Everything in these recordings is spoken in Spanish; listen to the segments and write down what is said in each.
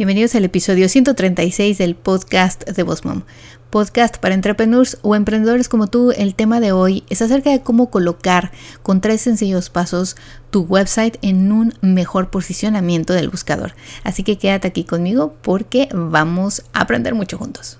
Bienvenidos al episodio 136 del podcast de Boss Mom. Podcast para entrepreneurs o emprendedores como tú. El tema de hoy es acerca de cómo colocar con tres sencillos pasos tu website en un mejor posicionamiento del buscador. Así que quédate aquí conmigo porque vamos a aprender mucho juntos.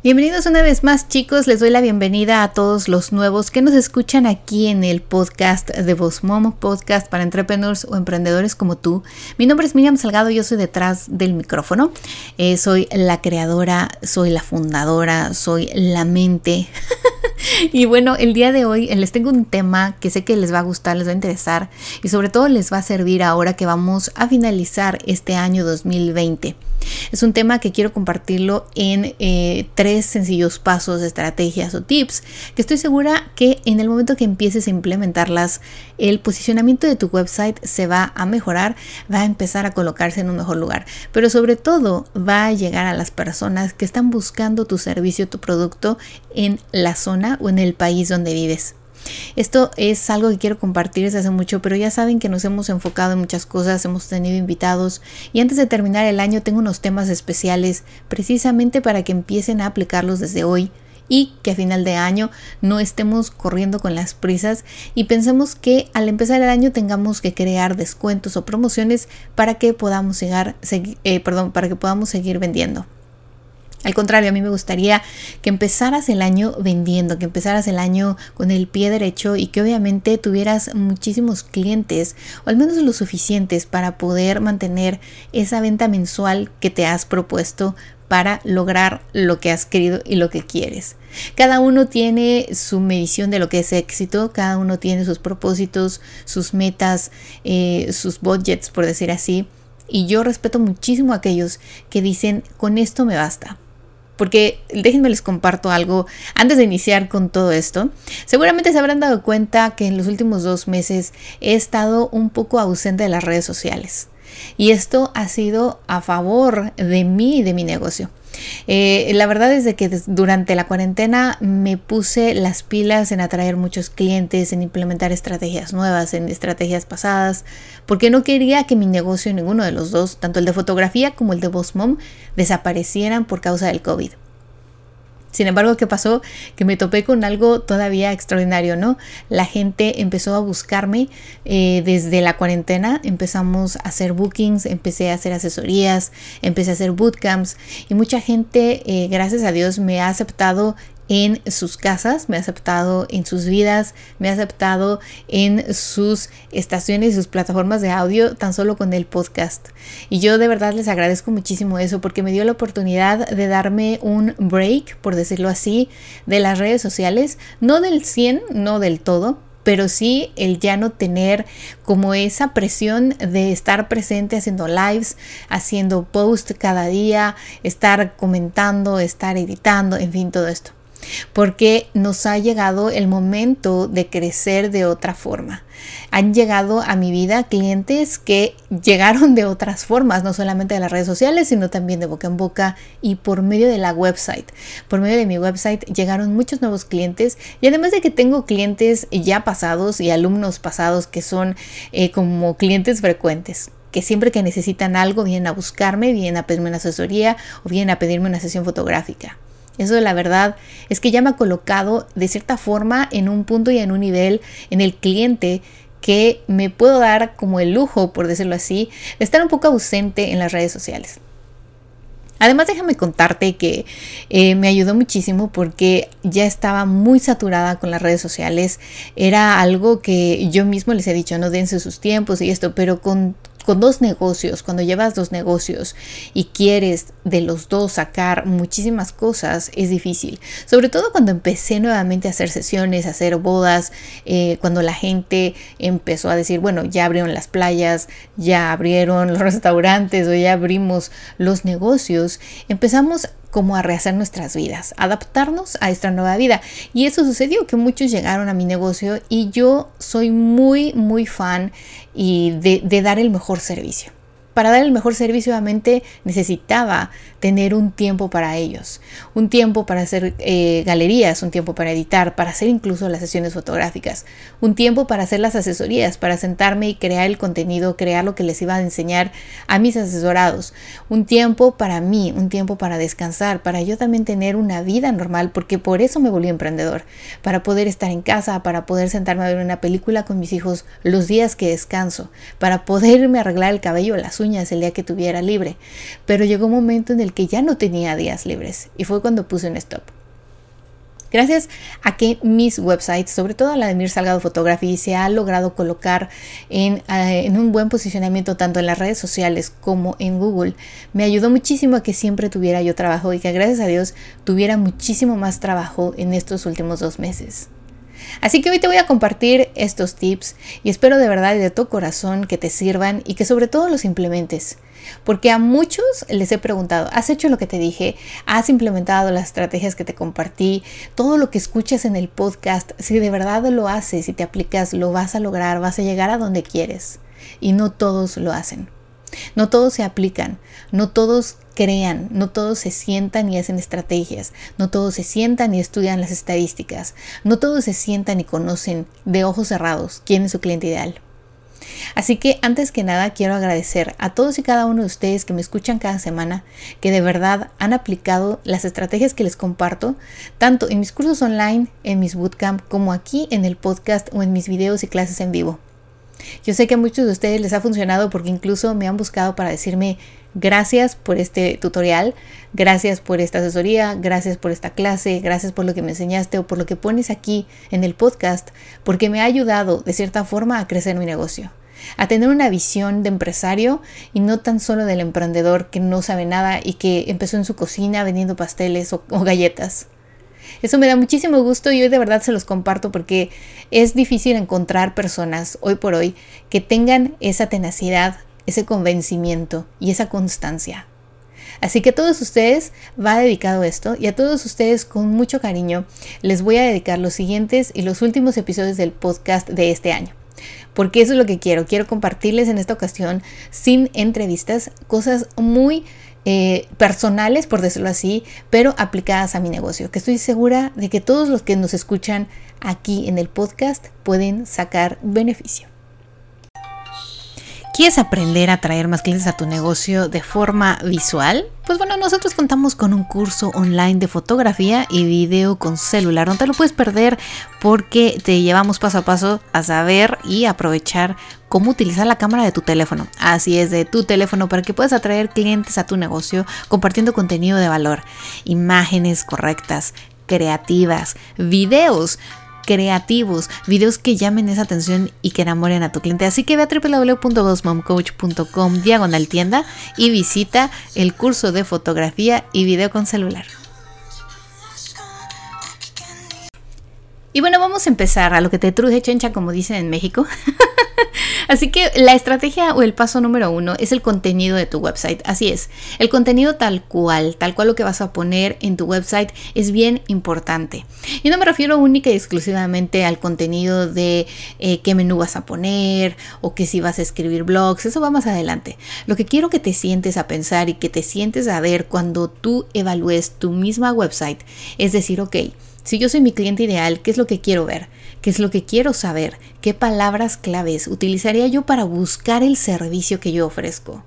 Bienvenidos una vez más chicos, les doy la bienvenida a todos los nuevos que nos escuchan aquí en el podcast de Voz Mom, podcast para entrepreneurs o emprendedores como tú. Mi nombre es Miriam Salgado, yo soy detrás del micrófono, eh, soy la creadora, soy la fundadora, soy la mente. y bueno, el día de hoy les tengo un tema que sé que les va a gustar, les va a interesar y sobre todo les va a servir ahora que vamos a finalizar este año 2020. Es un tema que quiero compartirlo en eh, tres sencillos pasos, estrategias o tips que estoy segura que en el momento que empieces a implementarlas, el posicionamiento de tu website se va a mejorar, va a empezar a colocarse en un mejor lugar, pero sobre todo va a llegar a las personas que están buscando tu servicio, tu producto en la zona o en el país donde vives. Esto es algo que quiero compartir desde hace mucho, pero ya saben que nos hemos enfocado en muchas cosas, hemos tenido invitados y antes de terminar el año tengo unos temas especiales precisamente para que empiecen a aplicarlos desde hoy y que a final de año no estemos corriendo con las prisas y pensemos que al empezar el año tengamos que crear descuentos o promociones para que podamos llegar, eh, perdón, para que podamos seguir vendiendo. Al contrario, a mí me gustaría que empezaras el año vendiendo, que empezaras el año con el pie derecho y que obviamente tuvieras muchísimos clientes o al menos lo suficientes para poder mantener esa venta mensual que te has propuesto para lograr lo que has querido y lo que quieres. Cada uno tiene su medición de lo que es éxito, cada uno tiene sus propósitos, sus metas, eh, sus budgets, por decir así. Y yo respeto muchísimo a aquellos que dicen, con esto me basta porque déjenme les comparto algo antes de iniciar con todo esto. Seguramente se habrán dado cuenta que en los últimos dos meses he estado un poco ausente de las redes sociales. Y esto ha sido a favor de mí y de mi negocio. Eh, la verdad es de que durante la cuarentena me puse las pilas en atraer muchos clientes, en implementar estrategias nuevas, en estrategias pasadas, porque no quería que mi negocio, ninguno de los dos, tanto el de fotografía como el de Boss Mom, desaparecieran por causa del COVID. Sin embargo, ¿qué pasó? Que me topé con algo todavía extraordinario, ¿no? La gente empezó a buscarme eh, desde la cuarentena, empezamos a hacer bookings, empecé a hacer asesorías, empecé a hacer bootcamps y mucha gente, eh, gracias a Dios, me ha aceptado en sus casas, me ha aceptado en sus vidas, me ha aceptado en sus estaciones y sus plataformas de audio tan solo con el podcast. Y yo de verdad les agradezco muchísimo eso porque me dio la oportunidad de darme un break, por decirlo así, de las redes sociales, no del 100, no del todo, pero sí el ya no tener como esa presión de estar presente haciendo lives, haciendo post cada día, estar comentando, estar editando, en fin, todo esto porque nos ha llegado el momento de crecer de otra forma. Han llegado a mi vida clientes que llegaron de otras formas, no solamente de las redes sociales, sino también de boca en boca y por medio de la website. Por medio de mi website llegaron muchos nuevos clientes y además de que tengo clientes ya pasados y alumnos pasados que son eh, como clientes frecuentes que siempre que necesitan algo vienen a buscarme, vienen a pedirme una asesoría o vienen a pedirme una sesión fotográfica. Eso la verdad es que ya me ha colocado de cierta forma en un punto y en un nivel en el cliente que me puedo dar como el lujo, por decirlo así, de estar un poco ausente en las redes sociales. Además, déjame contarte que eh, me ayudó muchísimo porque ya estaba muy saturada con las redes sociales. Era algo que yo mismo les he dicho, no dense sus tiempos y esto, pero con con dos negocios, cuando llevas dos negocios y quieres de los dos sacar muchísimas cosas, es difícil. Sobre todo cuando empecé nuevamente a hacer sesiones, a hacer bodas, eh, cuando la gente empezó a decir, bueno, ya abrieron las playas, ya abrieron los restaurantes o ya abrimos los negocios, empezamos como a rehacer nuestras vidas, adaptarnos a esta nueva vida. Y eso sucedió, que muchos llegaron a mi negocio y yo soy muy, muy fan y de, de dar el mejor servicio para dar el mejor servicio, obviamente necesitaba tener un tiempo para ellos, un tiempo para hacer eh, galerías, un tiempo para editar, para hacer incluso las sesiones fotográficas, un tiempo para hacer las asesorías, para sentarme y crear el contenido, crear lo que les iba a enseñar a mis asesorados, un tiempo para mí, un tiempo para descansar, para yo también tener una vida normal, porque por eso me volví emprendedor, para poder estar en casa, para poder sentarme a ver una película con mis hijos los días que descanso, para poderme arreglar el cabello, las uñas el día que tuviera libre. Pero llegó un momento en el que ya no tenía días libres y fue cuando puse un stop. Gracias a que mis websites, sobre todo la de Mir Salgado Photography, se ha logrado colocar en, eh, en, un buen posicionamiento tanto en las redes sociales como en Google, me ayudó muchísimo a que siempre tuviera yo trabajo y que gracias a Dios tuviera muchísimo más trabajo en estos últimos dos meses. Así que hoy te voy a compartir estos tips y espero de verdad y de todo corazón que te sirvan y que sobre todo los implementes. Porque a muchos les he preguntado, ¿has hecho lo que te dije? ¿Has implementado las estrategias que te compartí? Todo lo que escuchas en el podcast, si de verdad lo haces, si te aplicas, lo vas a lograr, vas a llegar a donde quieres. Y no todos lo hacen. No todos se aplican, no todos crean, no todos se sientan y hacen estrategias, no todos se sientan y estudian las estadísticas, no todos se sientan y conocen de ojos cerrados quién es su cliente ideal. Así que antes que nada quiero agradecer a todos y cada uno de ustedes que me escuchan cada semana, que de verdad han aplicado las estrategias que les comparto, tanto en mis cursos online, en mis bootcamp, como aquí en el podcast o en mis videos y clases en vivo. Yo sé que a muchos de ustedes les ha funcionado porque incluso me han buscado para decirme gracias por este tutorial, gracias por esta asesoría, gracias por esta clase, gracias por lo que me enseñaste o por lo que pones aquí en el podcast, porque me ha ayudado de cierta forma a crecer mi negocio a tener una visión de empresario y no tan solo del emprendedor que no sabe nada y que empezó en su cocina vendiendo pasteles o, galletas. Eso me da muchísimo gusto y hoy de verdad se los comparto porque es difícil encontrar personas hoy por hoy que tengan esa tenacidad, ese convencimiento y esa constancia. Así que a todos ustedes va dedicado esto y a todos ustedes con mucho cariño les voy a dedicar los siguientes y los últimos episodios del podcast de este año. Porque eso es lo que quiero. Quiero compartirles en esta ocasión, sin entrevistas, cosas muy eh, personales, por decirlo así, pero aplicadas a mi negocio, que estoy segura de que todos los que nos escuchan aquí en el podcast pueden sacar beneficio. ¿Quieres aprender a traer más clientes a tu negocio de forma visual? Pues bueno, nosotros contamos con un curso online de fotografía y video con celular. No te lo puedes perder porque te llevamos paso a paso a saber y aprovechar cómo utilizar la cámara de tu teléfono. Así es, de tu teléfono para que puedas atraer clientes a tu negocio compartiendo contenido de valor, imágenes correctas, creativas, videos creativos, videos que llamen esa atención y que enamoren a tu cliente. Así que ve a www.bossmomcoach.com diagonal tienda y visita el curso de fotografía y video con celular. Y bueno, vamos a empezar a lo que te truje chencha, como dicen en México. Así que la estrategia o el paso número uno es el contenido de tu website. Así es, el contenido tal cual, tal cual lo que vas a poner en tu website es bien importante. Y no me refiero única y exclusivamente al contenido de eh, qué menú vas a poner o que si vas a escribir blogs, eso va más adelante. Lo que quiero que te sientes a pensar y que te sientes a ver cuando tú evalúes tu misma website es decir, ok, si yo soy mi cliente ideal, ¿qué es lo que quiero ver? ¿Qué es lo que quiero saber? ¿Qué palabras claves utilizaría yo para buscar el servicio que yo ofrezco?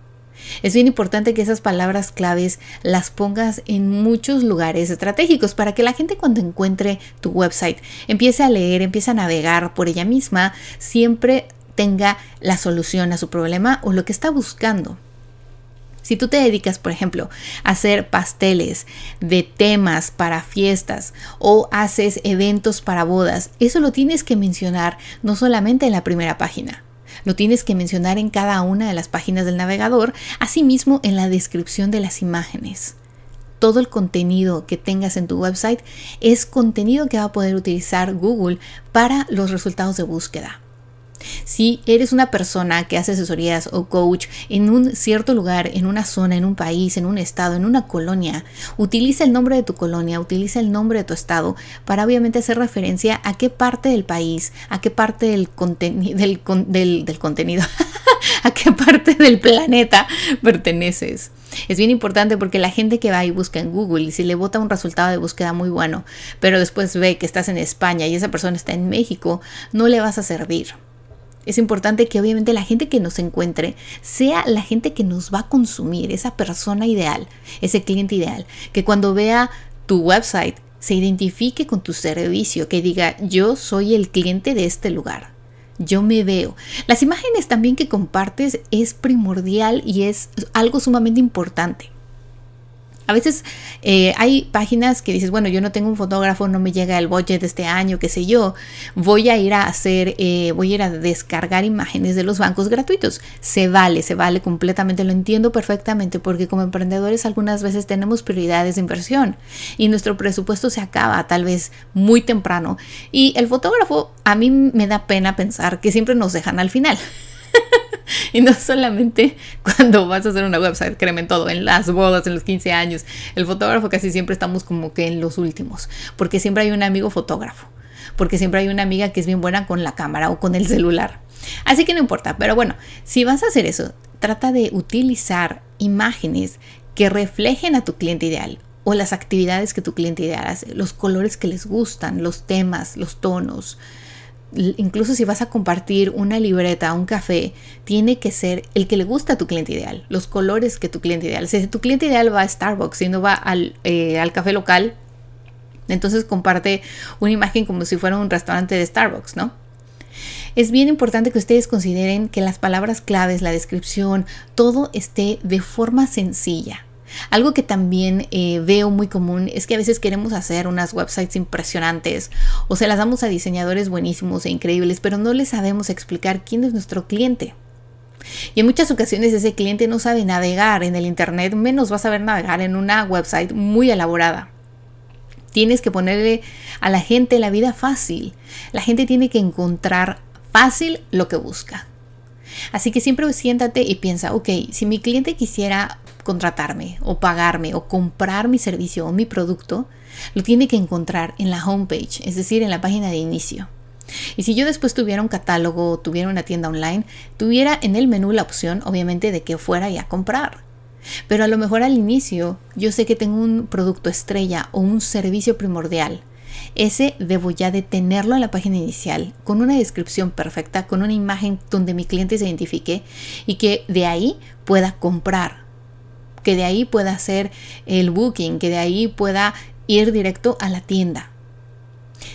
Es bien importante que esas palabras claves las pongas en muchos lugares estratégicos para que la gente cuando encuentre tu website empiece a leer, empiece a navegar por ella misma, siempre tenga la solución a su problema o lo que está buscando. Si tú te dedicas, por ejemplo, a hacer pasteles de temas para fiestas o haces eventos para bodas, eso lo tienes que mencionar no solamente en la primera página. Lo tienes que mencionar en cada una de las páginas del navegador, asimismo en la descripción de las imágenes. Todo el contenido que tengas en tu website es contenido que va a poder utilizar Google para los resultados de búsqueda. Si eres una persona que hace asesorías o coach en un cierto lugar, en una zona, en un país, en un estado, en una colonia, utiliza el nombre de tu colonia, utiliza el nombre de tu estado para obviamente hacer referencia a qué parte del país, a qué parte del, del, del contenido, a qué parte del planeta perteneces. Es bien importante porque la gente que va y busca en Google y si le bota un resultado de búsqueda muy bueno, pero después ve que estás en España y esa persona está en México, no le vas a servir. Es importante que obviamente la gente que nos encuentre sea la gente que nos va a consumir, esa persona ideal, ese cliente ideal, que cuando vea tu website se identifique con tu servicio, que diga yo soy el cliente de este lugar. Yo me veo. Las imágenes también que compartes es primordial y es algo sumamente importante. A veces eh, hay páginas que dices, bueno, yo no tengo un fotógrafo, no me llega el budget este año, qué sé yo. Voy a ir a hacer, eh, voy a ir a descargar imágenes de los bancos gratuitos. Se vale, se vale completamente, lo entiendo perfectamente porque como emprendedores algunas veces tenemos prioridades de inversión y nuestro presupuesto se acaba tal vez muy temprano. Y el fotógrafo, a mí me da pena pensar que siempre nos dejan al final. y no solamente cuando vas a hacer una website, créeme todo, en las bodas, en los 15 años, el fotógrafo casi siempre estamos como que en los últimos, porque siempre hay un amigo fotógrafo, porque siempre hay una amiga que es bien buena con la cámara o con el celular. Así que no importa, pero bueno, si vas a hacer eso, trata de utilizar imágenes que reflejen a tu cliente ideal o las actividades que tu cliente ideal hace, los colores que les gustan, los temas, los tonos, incluso si vas a compartir una libreta, un café, tiene que ser el que le gusta a tu cliente ideal, los colores que tu cliente ideal. Si tu cliente ideal va a Starbucks y no va al, eh, al café local, entonces comparte una imagen como si fuera un restaurante de Starbucks, ¿no? Es bien importante que ustedes consideren que las palabras claves, la descripción, todo esté de forma sencilla. Algo que también eh, veo muy común es que a veces queremos hacer unas websites impresionantes o se las damos a diseñadores buenísimos e increíbles, pero no les sabemos explicar quién es nuestro cliente. Y en muchas ocasiones ese cliente no sabe navegar en el Internet, menos va a saber navegar en una website muy elaborada. Tienes que ponerle a la gente la vida fácil. La gente tiene que encontrar fácil lo que busca. Así que siempre siéntate y piensa, ok, si mi cliente quisiera contratarme o pagarme o comprar mi servicio o mi producto, lo tiene que encontrar en la homepage, es decir, en la página de inicio. Y si yo después tuviera un catálogo o tuviera una tienda online, tuviera en el menú la opción, obviamente, de que fuera ya a comprar. Pero a lo mejor al inicio yo sé que tengo un producto estrella o un servicio primordial. Ese debo ya de tenerlo en la página inicial, con una descripción perfecta, con una imagen donde mi cliente se identifique y que de ahí pueda comprar que de ahí pueda hacer el booking, que de ahí pueda ir directo a la tienda.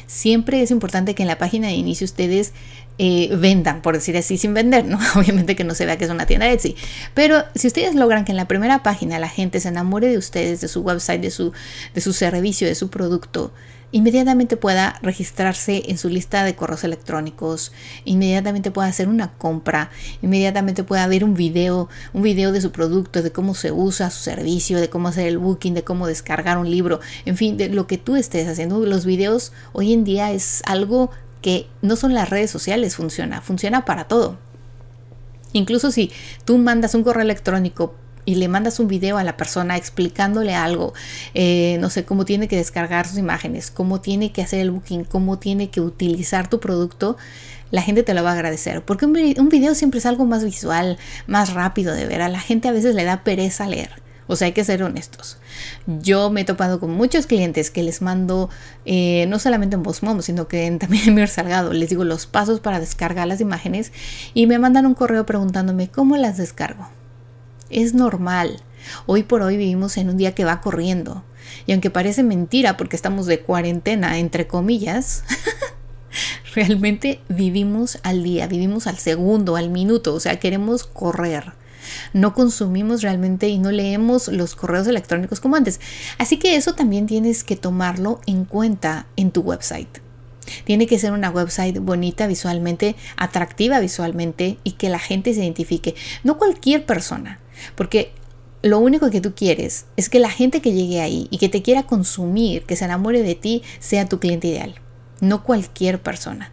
Siempre es importante que en la página de inicio ustedes eh, vendan, por decir así, sin vender, ¿no? Obviamente que no se vea que es una tienda Etsy. Pero si ustedes logran que en la primera página la gente se enamore de ustedes, de su website, de su, de su servicio, de su producto, inmediatamente pueda registrarse en su lista de correos electrónicos, inmediatamente pueda hacer una compra, inmediatamente pueda ver un video, un video de su producto, de cómo se usa su servicio, de cómo hacer el booking, de cómo descargar un libro, en fin, de lo que tú estés haciendo. Los videos hoy en día es algo que no son las redes sociales, funciona, funciona para todo. Incluso si tú mandas un correo electrónico y le mandas un video a la persona explicándole algo, eh, no sé, cómo tiene que descargar sus imágenes, cómo tiene que hacer el booking, cómo tiene que utilizar tu producto, la gente te lo va a agradecer. Porque un, video siempre es algo más visual, más rápido de ver. A la gente a veces le da pereza leer. O sea, hay que ser honestos. Yo me he topado con muchos clientes que les mando, eh, no solamente en VozMom, sino que también en mi Salgado, les digo los pasos para descargar las imágenes y me mandan un correo preguntándome cómo las descargo. Es normal. Hoy por hoy vivimos en un día que va corriendo. Y aunque parece mentira porque estamos de cuarentena, entre comillas, realmente vivimos al día, vivimos al segundo, al minuto, o sea, queremos correr. No consumimos realmente y no leemos los correos electrónicos como antes. Así que eso también tienes que tomarlo en cuenta en tu website. Tiene que ser una website bonita visualmente, atractiva visualmente y que la gente se identifique. No cualquier persona, porque lo único que tú quieres es que la gente que llegue ahí y que te quiera consumir, que se enamore de ti, sea tu cliente ideal, no cualquier persona.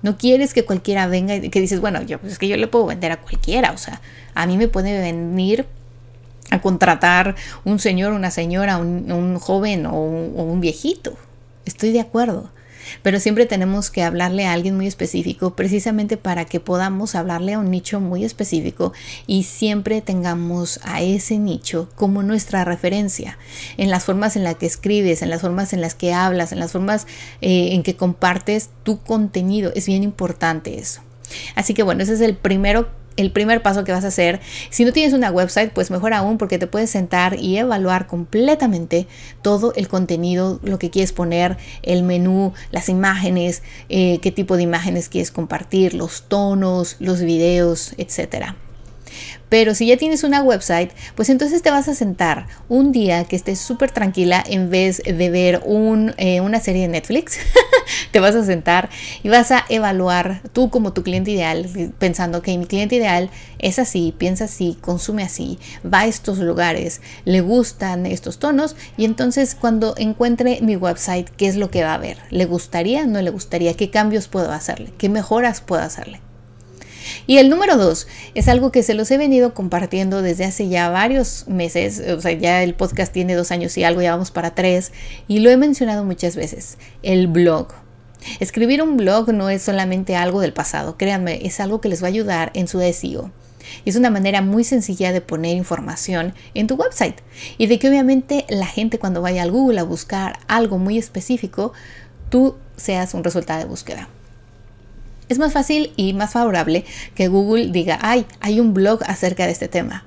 No quieres que cualquiera venga y que dices, bueno, yo pues es que yo le puedo vender a cualquiera, o sea, a mí me puede venir a contratar un señor, una señora, un, joven o un viejito. Estoy de acuerdo pero siempre tenemos que hablarle a alguien muy específico precisamente para que podamos hablarle a un nicho muy específico y siempre tengamos a ese nicho como nuestra referencia en las formas en las que escribes, en las formas en las que hablas, en las formas eh, en que compartes tu contenido. Es bien importante eso. Así que bueno, ese es el primero el primer paso que vas a hacer. Si no tienes una website, pues mejor aún porque te puedes sentar y evaluar completamente todo el contenido, lo que quieres poner, el menú, las imágenes, eh, qué tipo de imágenes quieres compartir, los tonos, los videos, etcétera. Pero si ya tienes una website, pues entonces te vas a sentar un día que estés súper tranquila en vez de ver eh, una serie de Netflix. te vas a sentar y vas a evaluar tú como tu cliente ideal, pensando que mi cliente ideal es así, piensa así, consume así, va a estos lugares, le gustan estos tonos y entonces cuando encuentre mi website, ¿qué es lo que va a ver? ¿Le gustaría? ¿No le gustaría? ¿Qué cambios puedo hacerle? ¿Qué mejoras puedo hacerle? Y el número dos es algo que se los he venido compartiendo desde hace ya varios meses, o sea, ya el podcast tiene dos años y algo, ya vamos para tres, y lo he mencionado muchas veces, el blog. Escribir un blog no es solamente algo del pasado, créanme, es algo que les va a ayudar en su SEO. Y es una manera muy sencilla de poner información en tu website y de que obviamente la gente cuando vaya al Google a buscar algo muy específico, tú seas un resultado de búsqueda. Es más fácil y más favorable que Google diga, ay, hay un blog acerca de este tema.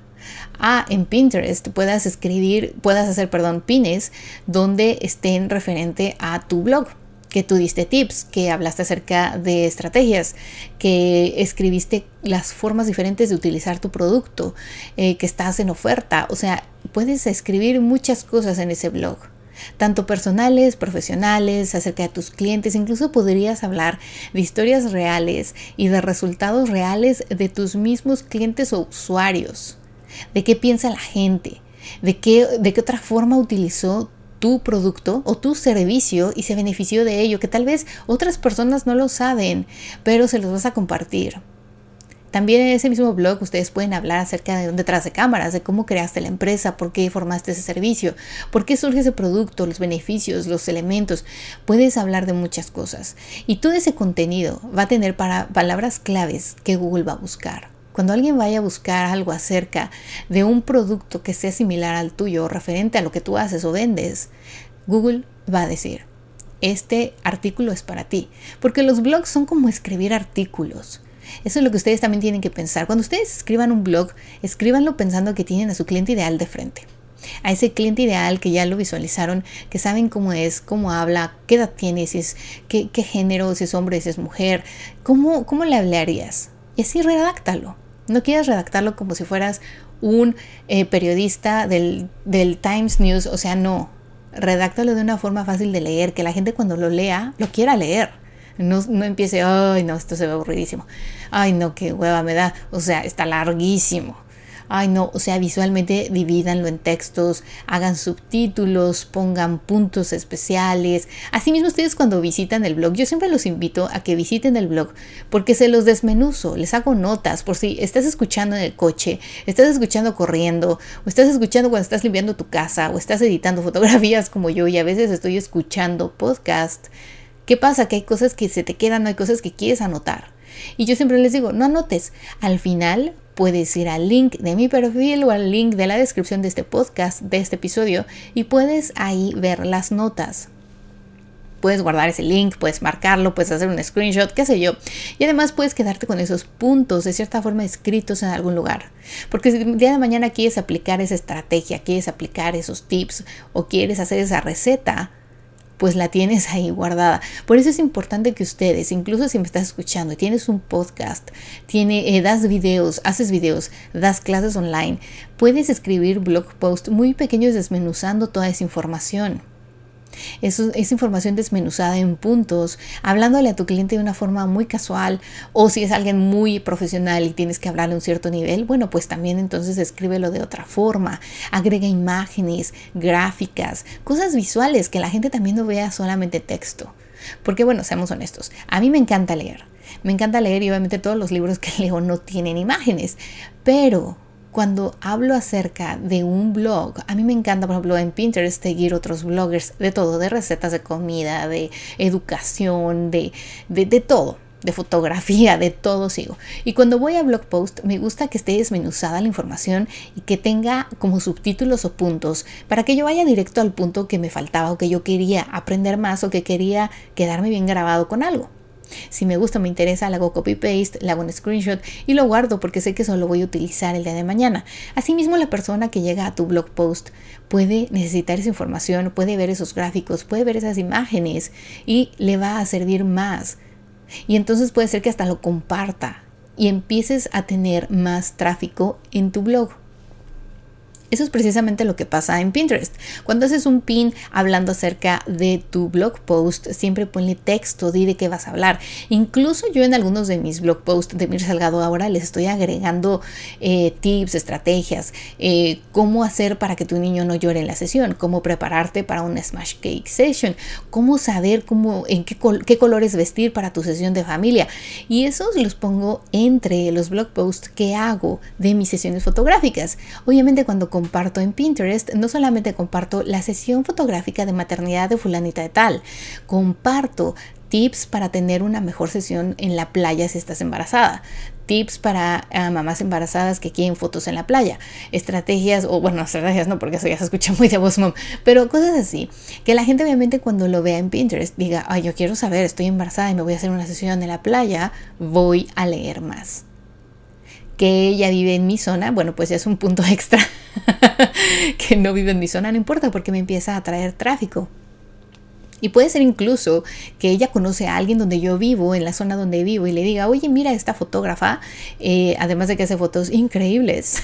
Ah, en Pinterest puedas escribir, puedas hacer, perdón, pines donde estén referente a tu blog que tú diste tips, que hablaste acerca de estrategias, que escribiste las formas diferentes de utilizar tu producto, eh, que estás en oferta. O sea, puedes escribir muchas cosas en ese blog tanto personales, profesionales, acerca de tus clientes, incluso podrías hablar de historias reales y de resultados reales de tus mismos clientes o usuarios, de qué piensa la gente, de qué, de qué otra forma utilizó tu producto o tu servicio y se benefició de ello, que tal vez otras personas no lo saben, pero se los vas a compartir. También en ese mismo blog ustedes pueden hablar acerca de detrás de cámaras, de cómo creaste la empresa, por qué formaste ese servicio, por qué surge ese producto, los beneficios, los elementos. Puedes hablar de muchas cosas. Y todo ese contenido va a tener para palabras claves que Google va a buscar. Cuando alguien vaya a buscar algo acerca de un producto que sea similar al tuyo, referente a lo que tú haces o vendes, Google va a decir, este artículo es para ti. Porque los blogs son como escribir artículos. Eso es lo que ustedes también tienen que pensar. Cuando ustedes escriban un blog, escríbanlo pensando que tienen a su cliente ideal de frente. A ese cliente ideal que ya lo visualizaron, que saben cómo es, cómo habla, qué edad tiene, si es, qué, género, si es hombre, si es mujer, cómo, cómo le hablarías. Y así redáctalo. No quieras redactarlo como si fueras un eh, periodista del, del Times News, o sea, no. Redáctalo de una forma fácil de leer, que la gente cuando lo lea lo quiera leer. No, no empiece, ay, no, esto se ve aburridísimo. Ay, no, qué hueva me da. O sea, está larguísimo. Ay, no, o sea, visualmente divídanlo en textos, hagan subtítulos, pongan puntos especiales. Asimismo, ustedes cuando visitan el blog, yo siempre los invito a que visiten el blog porque se los desmenuzo, les hago notas por si estás escuchando en el coche, estás escuchando corriendo, o estás escuchando cuando estás limpiando tu casa, o estás editando fotografías como yo y a veces estoy escuchando podcast ¿Qué pasa? Que hay cosas que se te quedan, hay cosas que quieres anotar. Y yo siempre les digo, no anotes. Al final puedes ir al link de mi perfil o al link de la descripción de este podcast, de este episodio, y puedes ahí ver las notas. Puedes guardar ese link, puedes marcarlo, puedes hacer un screenshot, qué sé yo. Y además puedes quedarte con esos puntos de cierta forma escritos en algún lugar. Porque si el día de mañana quieres aplicar esa estrategia, quieres aplicar esos tips o quieres hacer esa receta, pues la tienes ahí guardada. Por eso es importante que ustedes, incluso si me estás escuchando tienes un podcast, tiene, eh, das videos, haces videos, das clases online, puedes escribir blog posts muy pequeños desmenuzando toda esa información. Esa información desmenuzada en puntos, hablándole a tu cliente de una forma muy casual o si es alguien muy profesional y tienes que hablarle a un cierto nivel, bueno, pues también entonces escríbelo de otra forma, agrega imágenes, gráficas, cosas visuales que la gente también no vea solamente texto. Porque bueno, seamos honestos, a mí me encanta leer. Me encanta leer y obviamente todos los libros que leo no tienen imágenes, pero cuando hablo acerca de un blog, a mí me encanta, por ejemplo, en Pinterest seguir otros bloggers de todo, de recetas de comida, de educación, de, de, de todo de fotografía, de todo sigo. Y cuando voy a blog post, me gusta que esté desmenuzada la información y que tenga como subtítulos o puntos para que yo vaya directo al punto que me faltaba o que yo quería aprender más o que quería quedarme bien grabado con algo. Si me gusta, me interesa, le hago copy paste, le hago un screenshot y lo guardo porque sé que eso lo voy a utilizar el día de mañana. Asimismo, la persona que llega a tu blog post puede necesitar esa información, puede ver esos gráficos, puede ver esas imágenes y le va a servir más. Y entonces puede ser que hasta lo comparta y empieces a tener más tráfico en tu blog. Eso es precisamente lo que pasa en Pinterest. Cuando haces un pin hablando acerca de tu blog post, siempre ponle texto, di de qué vas a hablar. Incluso yo en algunos de mis blog posts de Mir Salgado ahora les estoy agregando eh, tips, estrategias, eh, cómo hacer para que tu niño no llore en la sesión, cómo prepararte para una Smash Cake Session, cómo saber cómo, en qué, qué colores vestir para tu sesión de familia. Y esos los pongo entre los blog posts que hago de mis sesiones fotográficas. Obviamente cuando comparto en Pinterest, no solamente comparto la sesión fotográfica de maternidad de fulanita de tal, comparto tips para tener una mejor sesión en la playa si estás embarazada, tips para ah, mamás embarazadas que quieren fotos en la playa, estrategias, o bueno, estrategias no, porque eso ya se escucha muy de voz mom, pero cosas así, que la gente obviamente cuando lo vea en Pinterest diga, ay, yo quiero saber, estoy embarazada y me voy a hacer una sesión en la playa, voy a leer más que ella vive en mi zona, bueno, pues es un punto extra. que no vive en mi zona, no importa porque me empieza a traer tráfico. Y puede ser incluso que ella conoce a alguien donde yo vivo, en la zona donde vivo, y le diga, oye, mira esta fotógrafa, eh, además de que hace fotos increíbles.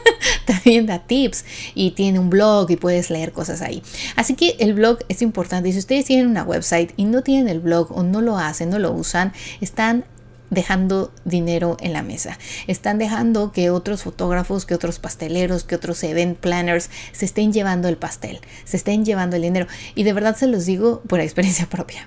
También da tips y tiene un blog y puedes leer cosas ahí. Así que el blog es importante. Y si ustedes tienen una website y no tienen el blog o no lo hacen, no lo usan, están dejando dinero en la mesa. Están dejando que otros fotógrafos, que otros pasteleros, que otros event planners se estén llevando el pastel, se estén llevando el dinero. Y de verdad se los digo por experiencia propia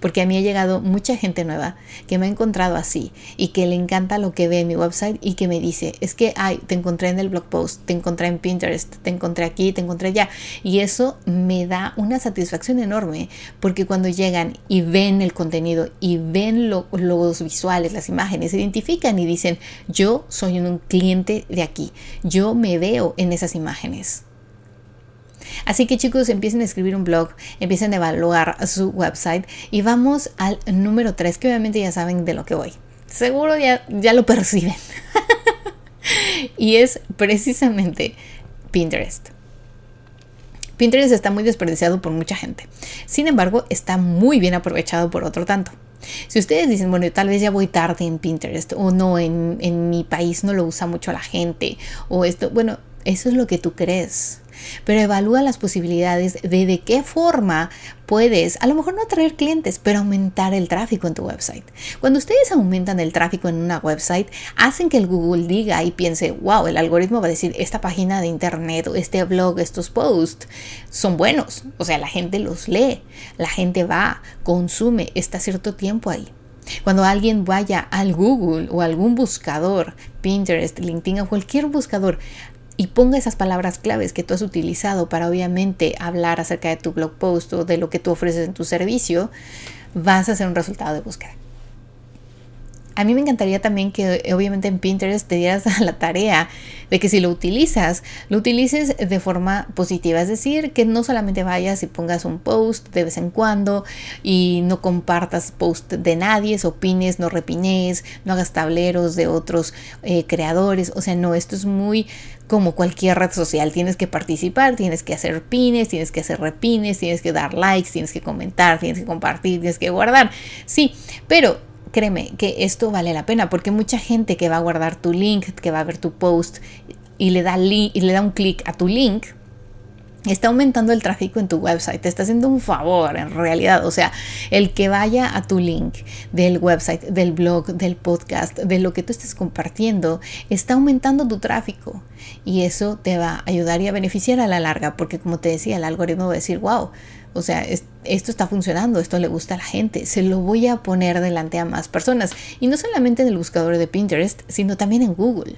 porque a mí ha llegado mucha gente nueva que me ha encontrado así y que le encanta lo que ve en mi website y que me dice, es que, ay, te encontré en el blog post, te encontré en Pinterest, te encontré aquí, te encontré allá. Y eso me da una satisfacción enorme porque cuando llegan y ven el contenido y ven los visuales, las imágenes, se identifican y dicen, yo soy un cliente de aquí, yo me veo en esas imágenes. Así que chicos, empiecen a escribir un blog, empiecen a evaluar su website y vamos al número 3, que obviamente ya saben de lo que voy. Seguro ya, ya lo perciben. y es precisamente Pinterest. Pinterest está muy desperdiciado por mucha gente. Sin embargo, está muy bien aprovechado por otro tanto. Si ustedes dicen, bueno, tal vez ya voy tarde en Pinterest o no, en, en mi país no lo usa mucho la gente o esto, bueno, eso es lo que tú crees pero evalúa las posibilidades de de qué forma puedes, a lo mejor no atraer clientes, pero aumentar el tráfico en tu website. Cuando ustedes aumentan el tráfico en una website, hacen que el Google diga y piense, wow, el algoritmo va a decir, esta página de internet o este blog, estos posts son buenos. O sea, la gente los lee, la gente va, consume, está cierto tiempo ahí. Cuando alguien vaya al Google o algún buscador, Pinterest, LinkedIn o cualquier buscador, y ponga esas palabras claves que tú has utilizado para obviamente hablar acerca de tu blog post o de lo que tú ofreces en tu servicio, vas a hacer un resultado de búsqueda. A mí me encantaría también que obviamente en Pinterest te dieras la tarea de que si lo utilizas, lo utilices de forma positiva. Es decir, que no solamente vayas y pongas un post de vez en cuando y no compartas post de nadie, opines, no repines, no hagas tableros de otros eh, creadores. O sea, no, esto es muy como cualquier red social. Tienes que participar, tienes que hacer pines, tienes que hacer repines, tienes que dar likes, tienes que comentar, tienes que compartir, tienes que guardar. Sí, pero créeme que esto vale la pena porque mucha gente que va a guardar tu link, que va a ver tu post y le da, y le da un clic a tu link, está aumentando el tráfico en tu website, te está haciendo un favor en realidad, o sea, el que vaya a tu link del website, del blog, del podcast, de lo que tú estés compartiendo, está aumentando tu tráfico. Y eso te va a ayudar y a beneficiar a la larga, porque como te decía, el algoritmo va a decir, wow, o sea, esto está funcionando, esto le gusta a la gente, se lo voy a poner delante a más personas y no solamente en el buscador de Pinterest, sino también en Google.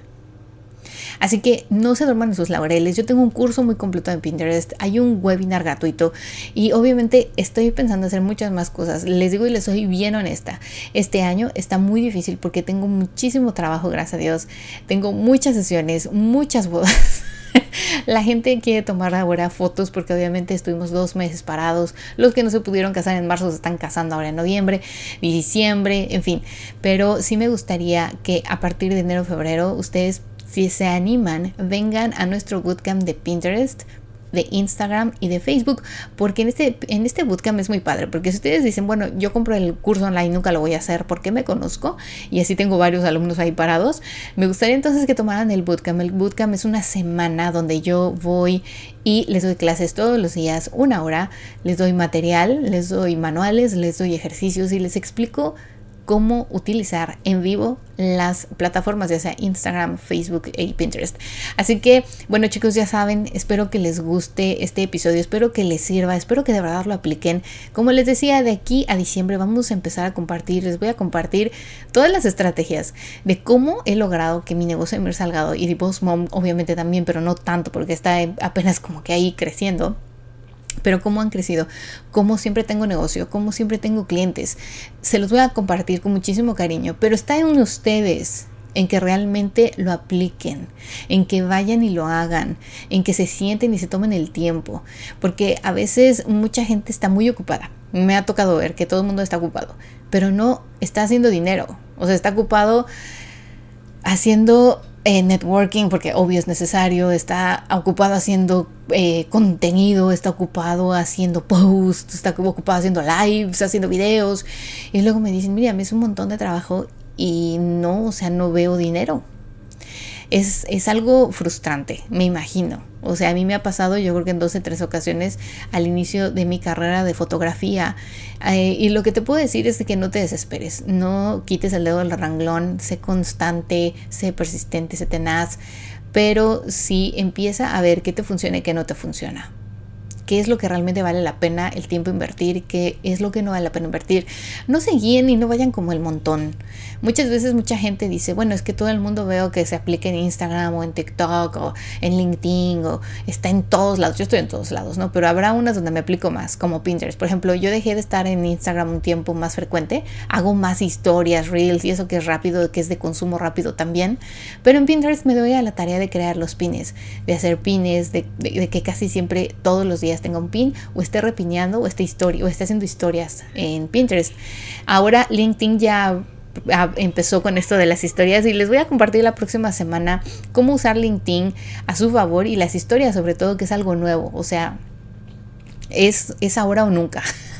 Así que no se duerman en sus laureles. Yo tengo un curso muy completo en Pinterest, hay un webinar gratuito y obviamente estoy pensando hacer muchas más cosas. Les digo y les soy bien honesta. Este año está muy difícil porque tengo muchísimo trabajo, gracias a Dios. Tengo muchas sesiones, muchas bodas. La gente quiere tomar ahora fotos porque obviamente estuvimos dos meses parados. Los que no se pudieron casar en marzo se están casando ahora en noviembre, diciembre, en fin. Pero sí me gustaría que a partir de enero, febrero, ustedes si se animan, vengan a nuestro bootcamp de Pinterest de Instagram y de Facebook, porque en este, en este bootcamp es muy padre, porque si ustedes dicen, bueno, yo compro el curso online, nunca lo voy a hacer porque me conozco y así tengo varios alumnos ahí parados, me gustaría entonces que tomaran el bootcamp. El bootcamp es una semana donde yo voy y les doy clases todos los días, una hora, les doy material, les doy manuales, les doy ejercicios y les explico cómo utilizar en vivo las plataformas, ya sea Instagram, Facebook y Pinterest. Así que, bueno chicos, ya saben, espero que les guste este episodio, espero que les sirva, espero que de verdad lo apliquen. Como les decía, de aquí a diciembre vamos a empezar a compartir, les voy a compartir todas las estrategias de cómo he logrado que mi negocio de Mir Salgado y de Mom, obviamente también, pero no tanto porque está apenas como que ahí creciendo pero cómo han crecido, cómo siempre tengo negocio, cómo siempre tengo clientes. Se los voy a compartir con muchísimo cariño, pero está en ustedes en que realmente lo apliquen, en que vayan y lo hagan, en que se sienten y se tomen el tiempo, porque a veces mucha gente está muy ocupada. Me ha tocado ver que todo el mundo está ocupado, pero no está haciendo dinero, o sea, está ocupado haciendo eh, networking, porque obvio es necesario, está ocupado haciendo eh, contenido, está ocupado haciendo posts, está ocupado haciendo lives, haciendo videos. Y luego me dicen, mira, me es un montón de trabajo y no, o sea, no veo dinero es, algo frustrante, me imagino. O sea, a mí me ha pasado, yo creo que en dos o tres ocasiones al inicio de mi carrera de fotografía. Eh, y lo que te puedo decir es que no te desesperes, no quites el dedo del ranglón, sé constante, sé persistente, sé tenaz, pero sí empieza a ver qué te funciona y qué no te funciona qué es lo que realmente vale la pena el tiempo invertir, qué es lo que no vale la pena invertir. No se guíen y no vayan como el montón. Muchas veces mucha gente dice, bueno, es que todo el mundo veo que se aplica en Instagram o en TikTok o en LinkedIn o está en todos lados. Yo estoy en todos lados, ¿no? Pero habrá unas donde me aplico más, como Pinterest. Por ejemplo, yo dejé de estar en Instagram un tiempo más frecuente, hago más historias, reels y eso que es rápido, que es de consumo rápido también. Pero en Pinterest me doy a la tarea de crear los pines, de hacer pines, de, de que casi siempre todos los días tenga un pin o esté repineando o esté, historia, o esté haciendo historias en Pinterest. Ahora LinkedIn ya empezó con esto de las historias y les voy a compartir la próxima semana cómo usar LinkedIn a su favor y las historias sobre todo que es algo nuevo, o sea, es, es ahora o nunca.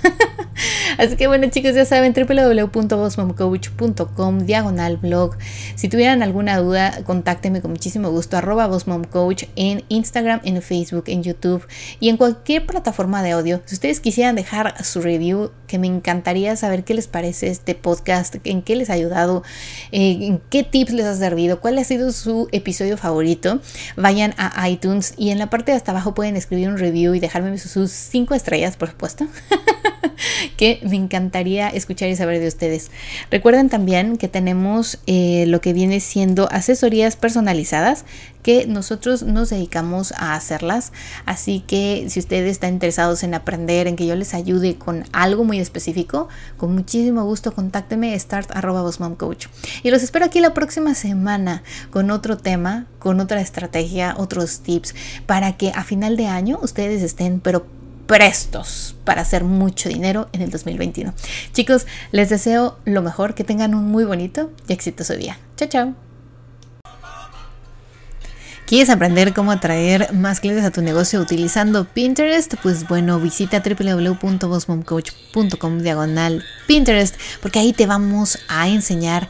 Así que bueno chicos, ya saben, www.bossmomcoach.com diagonal blog. Si tuvieran alguna duda, contáctenme con muchísimo gusto, arroba bossmomcoach en Instagram, en Facebook, en YouTube y en cualquier plataforma de audio. Si ustedes quisieran dejar su review, que me encantaría saber qué les parece este podcast, en qué les ha ayudado, eh, en qué tips les ha servido, cuál ha sido su episodio favorito, vayan a iTunes y en la parte de hasta abajo pueden escribir un review y dejarme sus cinco estrellas, por supuesto. que me encantaría escuchar y saber de ustedes. Recuerden también que tenemos eh, lo que viene siendo asesorías personalizadas que nosotros nos dedicamos a hacerlas. Así que si ustedes están interesados en aprender, en que yo les ayude con algo muy específico, con muchísimo gusto contácteme start.coach. Y los espero aquí la próxima semana con otro tema, con otra estrategia, otros tips, para que a final de año ustedes estén pero prestos para hacer mucho dinero en el 2021. Chicos, les deseo lo mejor, que tengan un muy bonito y exitoso día. Chao, chao. ¿Quieres aprender cómo atraer más clientes a tu negocio utilizando Pinterest? Pues bueno, visita www.bossmomcoach.com diagonal Pinterest porque ahí te vamos a enseñar